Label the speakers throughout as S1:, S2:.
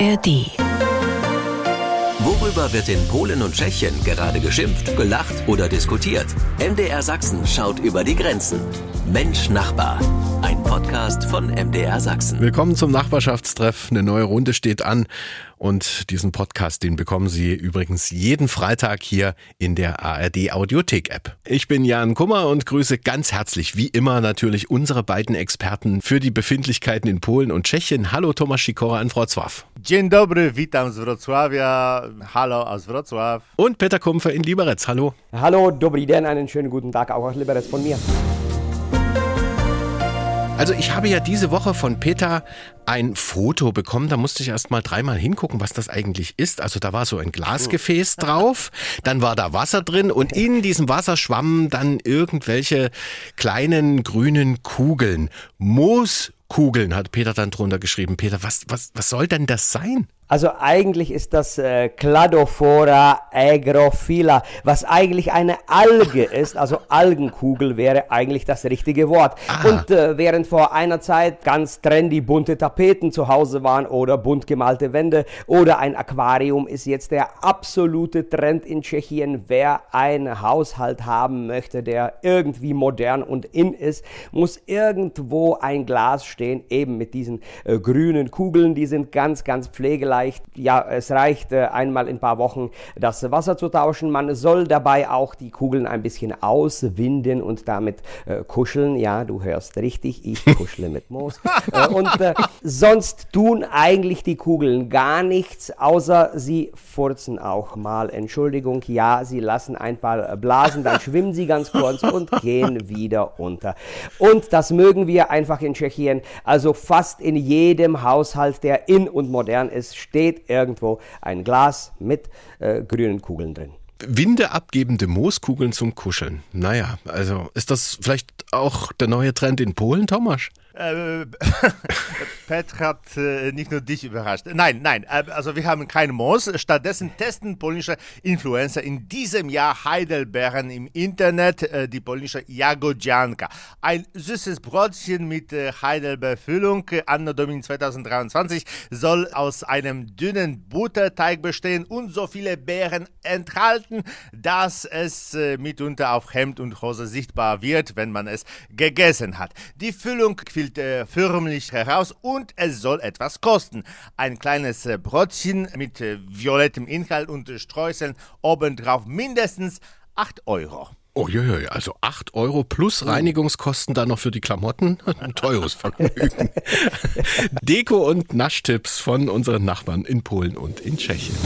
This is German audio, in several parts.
S1: ARD.
S2: Worüber wird in Polen und Tschechien gerade geschimpft, gelacht oder diskutiert? MDR Sachsen schaut über die Grenzen. Mensch Nachbar. Podcast von MDR Sachsen.
S3: Willkommen zum Nachbarschaftstreff. Eine neue Runde steht an. Und diesen Podcast, den bekommen Sie übrigens jeden Freitag hier in der ARD Audiothek App. Ich bin Jan Kummer und grüße ganz herzlich, wie immer natürlich, unsere beiden Experten für die Befindlichkeiten in Polen und Tschechien. Hallo Thomas Sikora an Wrocław.
S4: Dzień dobry, witam z Wrocławia. Hallo aus Wrocław.
S3: Und Peter Kumpfer in Liberec. Hallo.
S5: Hallo, dobry den, einen schönen guten Tag auch aus Liberec von mir.
S3: Also ich habe ja diese Woche von Peter ein Foto bekommen, da musste ich erst mal dreimal hingucken, was das eigentlich ist. Also da war so ein Glasgefäß drauf, dann war da Wasser drin und in diesem Wasser schwammen dann irgendwelche kleinen grünen Kugeln. Mooskugeln hat Peter dann drunter geschrieben. Peter, was, was, was soll denn das sein?
S5: Also eigentlich ist das äh, Cladophora aerophylla, was eigentlich eine Alge ist, also Algenkugel wäre eigentlich das richtige Wort.
S3: Ah.
S5: Und äh, während vor einer Zeit ganz trendy bunte Tapeten zu Hause waren oder bunt gemalte Wände oder ein Aquarium, ist jetzt der absolute Trend in Tschechien. Wer einen Haushalt haben möchte, der irgendwie modern und in ist, muss irgendwo ein Glas stehen, eben mit diesen äh, grünen Kugeln, die sind ganz, ganz pflegeleicht vielleicht, ja, es reicht äh, einmal in ein paar Wochen das Wasser zu tauschen. Man soll dabei auch die Kugeln ein bisschen auswinden und damit äh, kuscheln. Ja, du hörst richtig, ich kuschle mit Moos. äh, und äh, sonst tun eigentlich die Kugeln gar nichts, außer sie furzen auch mal. Entschuldigung, ja, sie lassen ein paar Blasen, dann schwimmen sie ganz kurz und gehen wieder unter. Und das mögen wir einfach in Tschechien. Also fast in jedem Haushalt, der in und modern ist, steht irgendwo ein Glas mit äh, grünen Kugeln drin.
S3: Windeabgebende Mooskugeln zum Kuscheln. Naja, also ist das vielleicht auch der neue Trend in Polen, Thomas?
S4: Äh, Pet hat äh, nicht nur dich überrascht. Nein, nein, äh, also wir haben kein Moos. Stattdessen testen polnische Influencer in diesem Jahr Heidelbeeren im Internet, äh, die polnische Jagodzianka. Ein süßes Brotchen mit äh, Heidelbeerfüllung, Anno Domini 2023, soll aus einem dünnen Butterteig bestehen und so viele Beeren enthalten, dass es äh, mitunter auf Hemd und Hose sichtbar wird, wenn man es gegessen hat. Die Füllung quillt äh, förmlich heraus und es soll etwas kosten. Ein kleines äh, Brötchen mit äh, violettem Inhalt und äh, Streuseln obendrauf mindestens 8 Euro.
S3: Uiuiui, also 8 Euro plus Reinigungskosten dann noch für die Klamotten. Ein teures Vergnügen. Deko- und Naschtipps von unseren Nachbarn in Polen und in Tschechien.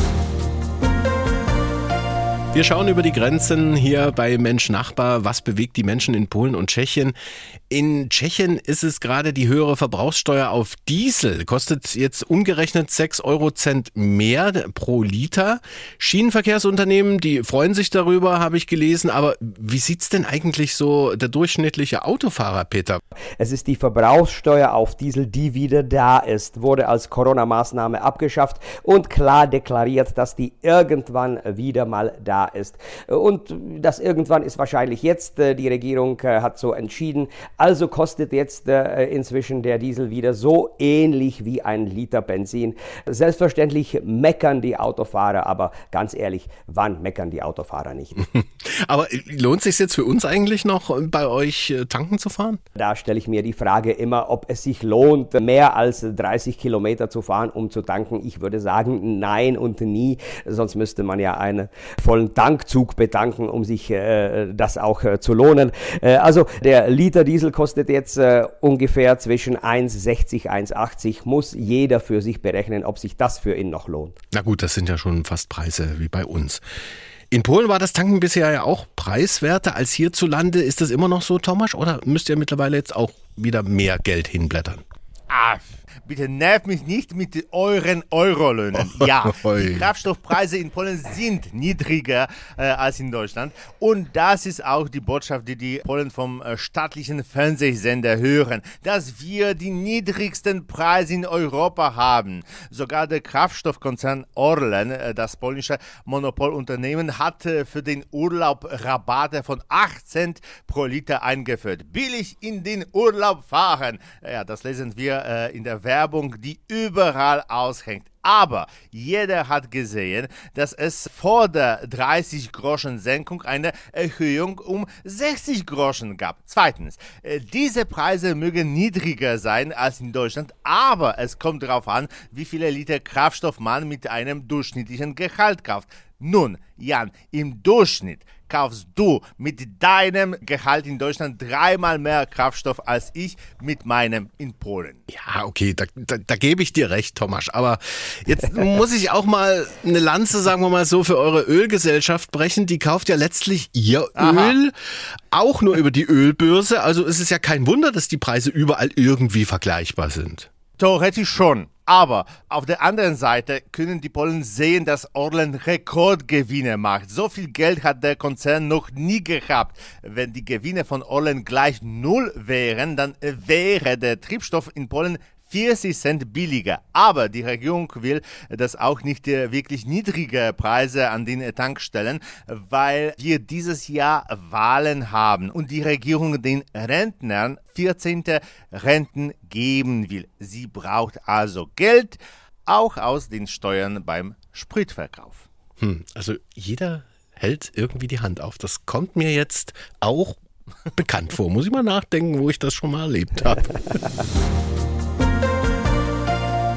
S3: Wir schauen über die Grenzen hier bei Mensch Nachbar. Was bewegt die Menschen in Polen und Tschechien? In Tschechien ist es gerade die höhere Verbrauchssteuer auf Diesel. Kostet jetzt umgerechnet 6 Eurocent mehr pro Liter. Schienenverkehrsunternehmen, die freuen sich darüber, habe ich gelesen. Aber wie sieht's denn eigentlich so der durchschnittliche Autofahrer, Peter?
S5: Es ist die Verbrauchssteuer auf Diesel, die wieder da ist, wurde als Corona-Maßnahme abgeschafft und klar deklariert, dass die irgendwann wieder mal da ist. Und das irgendwann ist wahrscheinlich jetzt. äh, Die Regierung äh, hat so entschieden. Also kostet jetzt äh, inzwischen der Diesel wieder so ähnlich wie ein Liter Benzin. Selbstverständlich meckern die Autofahrer, aber ganz ehrlich, wann meckern die Autofahrer nicht?
S3: Aber lohnt sich jetzt für uns eigentlich noch, bei euch tanken zu fahren?
S5: Da stelle ich mir die Frage immer, ob es sich lohnt, mehr als 30 Kilometer zu fahren, um zu tanken. Ich würde sagen, nein und nie. Sonst müsste man ja einen vollen Tankzug betanken, um sich äh, das auch äh, zu lohnen. Äh, also der Liter Diesel kostet jetzt äh, ungefähr zwischen 1,60, 1,80. Muss jeder für sich berechnen, ob sich das für ihn noch lohnt.
S3: Na gut, das sind ja schon fast Preise wie bei uns. In Polen war das Tanken bisher ja auch preiswerter als hierzulande. Ist das immer noch so, Thomas? Oder müsst ihr mittlerweile jetzt auch wieder mehr Geld hinblättern?
S4: Ah, bitte nervt mich nicht mit euren Eurolöhnen. Ja, die Kraftstoffpreise in Polen sind niedriger äh, als in Deutschland. Und das ist auch die Botschaft, die die Polen vom äh, staatlichen Fernsehsender hören, dass wir die niedrigsten Preise in Europa haben. Sogar der Kraftstoffkonzern Orlen, äh, das polnische Monopolunternehmen, hat äh, für den Urlaub Rabatte von 8 Cent pro Liter eingeführt. Billig in den Urlaub fahren. Ja, das lesen wir äh, in der Werbung, die überall aushängt. Aber jeder hat gesehen, dass es vor der 30 Groschen Senkung eine Erhöhung um 60 Groschen gab. Zweitens, äh, diese Preise mögen niedriger sein als in Deutschland, aber es kommt darauf an, wie viele Liter Kraftstoff man mit einem durchschnittlichen Gehalt kauft. Nun, Jan, im Durchschnitt kaufst du mit deinem Gehalt in Deutschland dreimal mehr Kraftstoff als ich mit meinem in Polen.
S3: Ja, okay, da, da, da gebe ich dir recht, Thomas. Aber jetzt muss ich auch mal eine Lanze, sagen wir mal so, für eure Ölgesellschaft brechen. Die kauft ja letztlich ihr Aha. Öl auch nur über die Ölbörse. Also ist es ja kein Wunder, dass die Preise überall irgendwie vergleichbar sind.
S4: Theoretisch schon. Aber auf der anderen Seite können die Polen sehen, dass Orlen Rekordgewinne macht. So viel Geld hat der Konzern noch nie gehabt. Wenn die Gewinne von Orlen gleich null wären, dann wäre der Triebstoff in Polen 40 Cent billiger. Aber die Regierung will das auch nicht wirklich niedrige Preise an den Tankstellen, weil wir dieses Jahr Wahlen haben und die Regierung den Rentnern 14. Renten geben will. Sie braucht also Geld, auch aus den Steuern beim Spritverkauf.
S3: Hm, also jeder hält irgendwie die Hand auf. Das kommt mir jetzt auch bekannt vor. Muss ich mal nachdenken, wo ich das schon mal erlebt habe.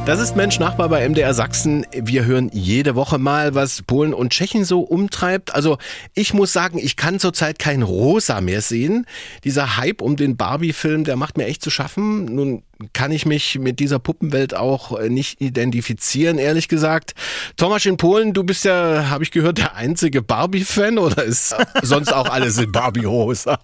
S3: Das ist Mensch Nachbar bei MDR Sachsen. Wir hören jede Woche mal, was Polen und Tschechien so umtreibt. Also ich muss sagen, ich kann zurzeit kein Rosa mehr sehen. Dieser Hype um den Barbie-Film, der macht mir echt zu schaffen. Nun kann ich mich mit dieser Puppenwelt auch äh, nicht identifizieren, ehrlich gesagt. Thomas in Polen, du bist ja, habe ich gehört, der einzige Barbie-Fan oder ist sonst auch alles in Barbie-Rosa?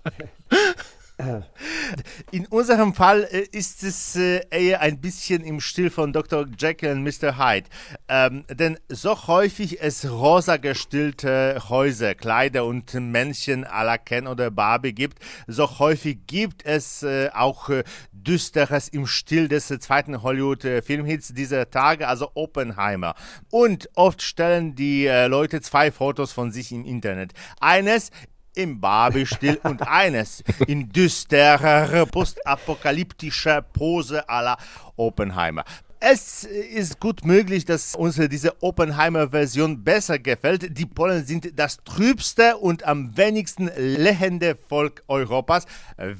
S4: In unserem Fall äh, ist es äh, eher ein bisschen im Stil von Dr. Jekyll und Mr. Hyde. Ähm, denn so häufig es rosa gestillte Häuser, Kleider und Männchen à la Ken oder Barbie gibt, so häufig gibt es äh, auch Düsteres im Stil des zweiten Hollywood-Filmhits dieser Tage, also Oppenheimer. Und oft stellen die Leute zwei Fotos von sich im Internet. Eines im Barbie-Stil und eines in düsterer, postapokalyptischer Pose aller Oppenheimer. Es ist gut möglich, dass uns diese Oppenheimer-Version besser gefällt. Die Polen sind das trübste und am wenigsten lächelnde Volk Europas.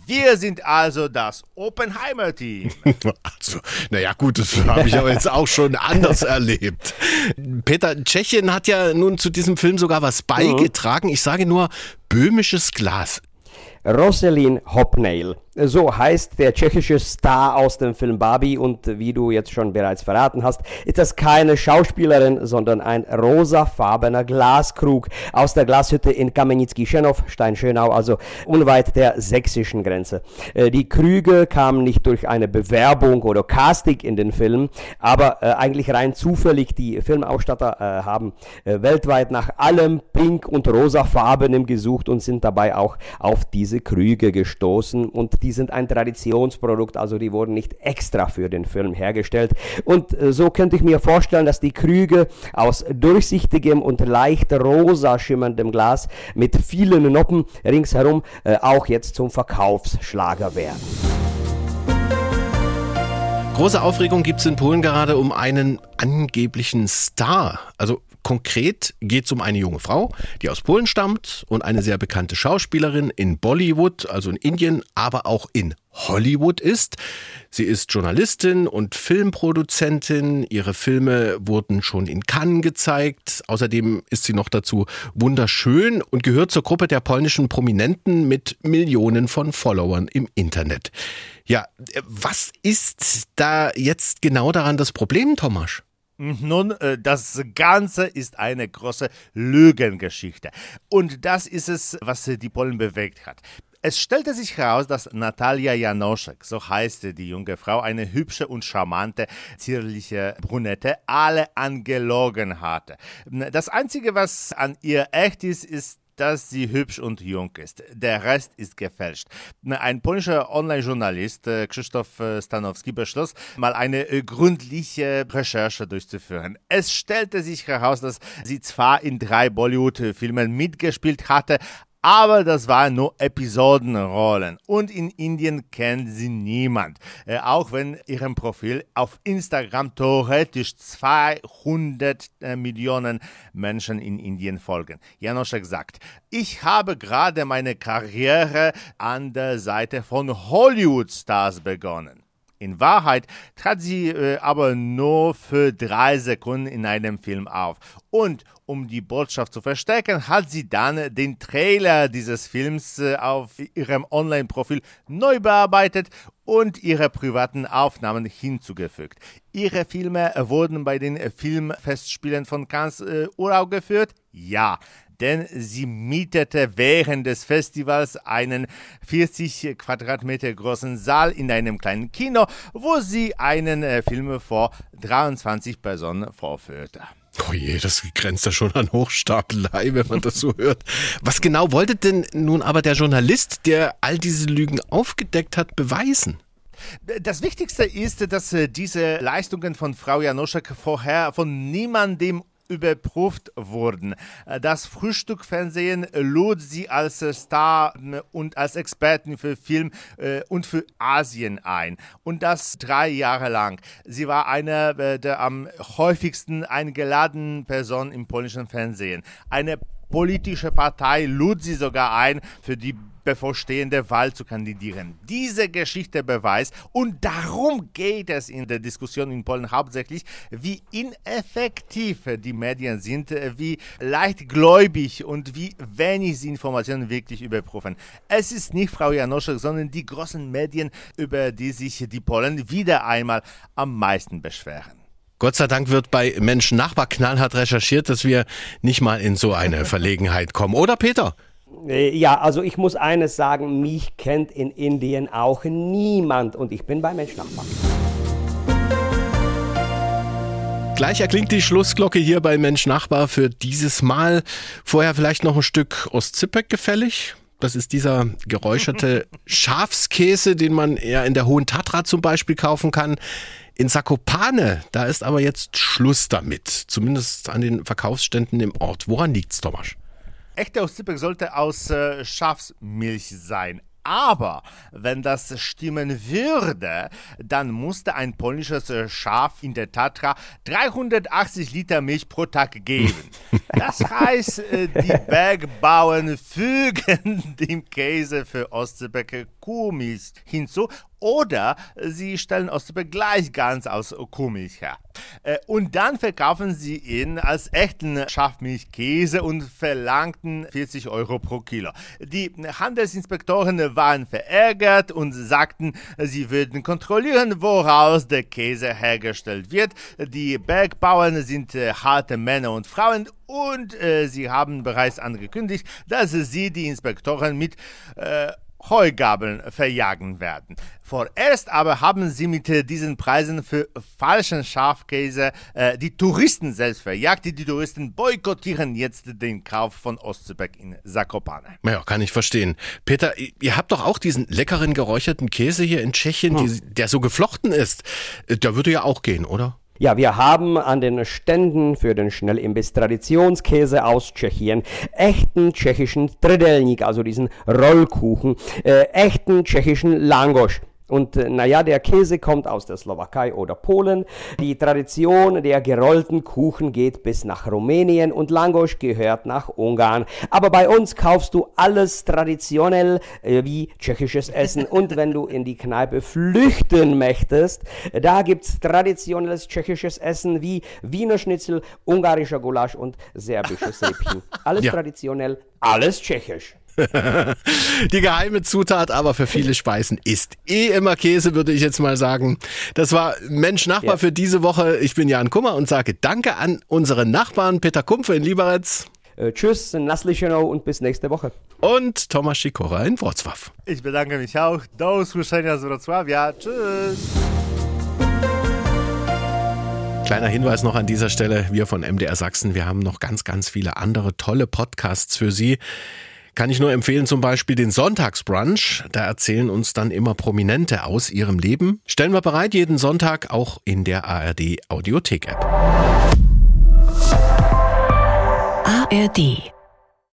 S4: Wir sind also das Oppenheimer-Team.
S3: Also, naja, gut, das habe ich aber jetzt auch schon anders erlebt. Peter, Tschechien hat ja nun zu diesem Film sogar was beigetragen. Ich sage nur böhmisches Glas.
S5: Roselin Hopnail. So heißt der tschechische Star aus dem Film Barbie und wie du jetzt schon bereits verraten hast, ist das keine Schauspielerin, sondern ein rosafarbener Glaskrug aus der Glashütte in Kamenicki-Schenov, Stein-Schönau, also unweit der sächsischen Grenze. Äh, die Krüge kamen nicht durch eine Bewerbung oder Casting in den Film, aber äh, eigentlich rein zufällig. Die Filmausstatter äh, haben weltweit nach allem pink und rosafarbenem gesucht und sind dabei auch auf diese Krüge gestoßen und die die sind ein Traditionsprodukt, also die wurden nicht extra für den Film hergestellt. Und äh, so könnte ich mir vorstellen, dass die Krüge aus durchsichtigem und leicht rosa schimmerndem Glas mit vielen Noppen ringsherum äh, auch jetzt zum Verkaufsschlager werden.
S3: Große Aufregung gibt es in Polen gerade um einen angeblichen Star. Also Konkret geht es um eine junge Frau, die aus Polen stammt und eine sehr bekannte Schauspielerin in Bollywood, also in Indien, aber auch in Hollywood ist. Sie ist Journalistin und Filmproduzentin. Ihre Filme wurden schon in Cannes gezeigt. Außerdem ist sie noch dazu wunderschön und gehört zur Gruppe der polnischen Prominenten mit Millionen von Followern im Internet. Ja, was ist da jetzt genau daran das Problem, Thomas?
S4: Nun, äh, das Ganze ist eine große Lügengeschichte. Und das ist es, was die Polen bewegt hat. Es stellte sich heraus, dass Natalia Janoschek, so heißt die junge Frau, eine hübsche und charmante, zierliche Brunette, alle angelogen hatte. Das Einzige, was an ihr echt ist, ist dass sie hübsch und jung ist. Der Rest ist gefälscht. Ein polnischer Online-Journalist, äh, Krzysztof äh, Stanowski, beschloss, mal eine äh, gründliche Recherche durchzuführen. Es stellte sich heraus, dass sie zwar in drei Bollywood-Filmen mitgespielt hatte, Aber das waren nur Episodenrollen und in Indien kennt sie niemand. Äh, auch wenn ihrem Profil auf Instagram theoretisch 200 äh, Millionen Menschen in Indien folgen. Janoschek sagt, ich habe gerade meine Karriere an der Seite von Hollywood-Stars begonnen. In Wahrheit trat sie äh, aber nur für drei Sekunden in einem Film auf. Und um die Botschaft zu verstärken, hat sie dann den Trailer dieses Films äh, auf ihrem Online-Profil neu bearbeitet und ihre privaten Aufnahmen hinzugefügt. Ihre Filme wurden bei den Filmfestspielen von Cannes äh, uraufgeführt? Ja denn sie mietete während des Festivals einen 40 Quadratmeter großen Saal in einem kleinen Kino, wo sie einen äh, Film vor 23 Personen vorführte.
S3: Oh je, das grenzt ja schon an Hochstapelei, wenn man das so hört. Was genau wollte denn nun aber der Journalist, der all diese Lügen aufgedeckt hat, beweisen?
S4: Das Wichtigste ist, dass äh, diese Leistungen von Frau Janoschek vorher von niemandem überprüft wurden. Das Frühstückfernsehen lud sie als Star und als Experten für Film äh, und für Asien ein. Und das drei Jahre lang. Sie war eine äh, der am häufigsten eingeladenen Personen im polnischen Fernsehen. Eine politische Partei lud sie sogar ein, für die bevorstehende Wahl zu kandidieren. Diese Geschichte beweist, und darum geht es in der Diskussion in Polen hauptsächlich, wie ineffektiv die Medien sind, wie leichtgläubig und wie wenig sie Informationen wirklich überprüfen. Es ist nicht Frau Janoschek, sondern die großen Medien, über die sich die Polen wieder einmal am meisten beschweren.
S3: Gott sei Dank wird bei Menschen Nachbar knallhart recherchiert, dass wir nicht mal in so eine Verlegenheit kommen. Oder Peter?
S5: Äh, ja, also ich muss eines sagen, mich kennt in Indien auch niemand und ich bin bei Menschnachbar.
S3: Gleich erklingt die Schlussglocke hier bei Mensch Nachbar für dieses Mal. Vorher vielleicht noch ein Stück Ostzipek gefällig. Das ist dieser geräucherte Schafskäse, den man eher in der Hohen Tatra zum Beispiel kaufen kann. In Sakopane, da ist aber jetzt Schluss damit. Zumindest an den Verkaufsständen im Ort. Woran liegt's, Thomas?
S4: Echte Ostzipek sollte aus äh, Schafsmilch sein. Aber wenn das stimmen würde, dann musste ein polnisches äh, Schaf in der Tatra 380 Liter Milch pro Tag geben. Das heißt, äh, die Bergbauern fügen dem Käse für Ostseebäcke Kuhmilch hinzu oder sie stellen Ostseebäck gleich ganz aus Kuhmilch her. Äh, und dann verkaufen sie ihn als echten Schafmilchkäse und verlangten 40 Euro pro Kilo. Die Handelsinspektoren waren verärgert und sagten, sie würden kontrollieren, woraus der Käse hergestellt wird. Die Bergbauern sind äh, harte Männer und Frauen und äh, sie haben bereits angekündigt, dass sie die Inspektoren mit äh, Heugabeln verjagen werden. Vorerst aber haben sie mit äh, diesen Preisen für falschen Schafkäse äh, die Touristen selbst verjagt. Die, Touristen boykottieren jetzt den Kauf von Ostzebeck in Zakopane.
S3: Ja, kann ich verstehen. Peter, ihr habt doch auch diesen leckeren geräucherten Käse hier in Tschechien, hm. die, der so geflochten ist. Äh, der würde ja auch gehen, oder?
S5: Ja, wir haben an den Ständen für den Schnellimbiss Traditionskäse aus Tschechien echten tschechischen Tredelnik, also diesen Rollkuchen, äh, echten tschechischen Langosch. Und äh, naja, der Käse kommt aus der Slowakei oder Polen. Die Tradition der gerollten Kuchen geht bis nach Rumänien und Langosch gehört nach Ungarn. Aber bei uns kaufst du alles traditionell äh, wie tschechisches Essen. Und wenn du in die Kneipe flüchten möchtest, da gibt's traditionelles tschechisches Essen wie Wiener Schnitzel, ungarischer Gulasch und serbisches Rippchen. Alles ja. traditionell, alles tschechisch.
S3: Die geheime Zutat aber für viele Speisen ist eh immer Käse, würde ich jetzt mal sagen. Das war Mensch Nachbar ja. für diese Woche. Ich bin Jan Kummer und sage Danke an unseren Nachbarn Peter Kumpfe in Lieberetz.
S5: Äh, tschüss, Naslichenow und bis nächste Woche.
S3: Und Thomas Schikora in Wrocław.
S4: Ich bedanke mich auch. Do usłyszenia z Wrocławia. Tschüss.
S3: Kleiner Hinweis noch an dieser Stelle, wir von MDR Sachsen, wir haben noch ganz, ganz viele andere tolle Podcasts für Sie. Kann ich nur empfehlen, zum Beispiel den Sonntagsbrunch. Da erzählen uns dann immer Prominente aus ihrem Leben. Stellen wir bereit, jeden Sonntag auch in der ARD Audiothek App.
S2: ARD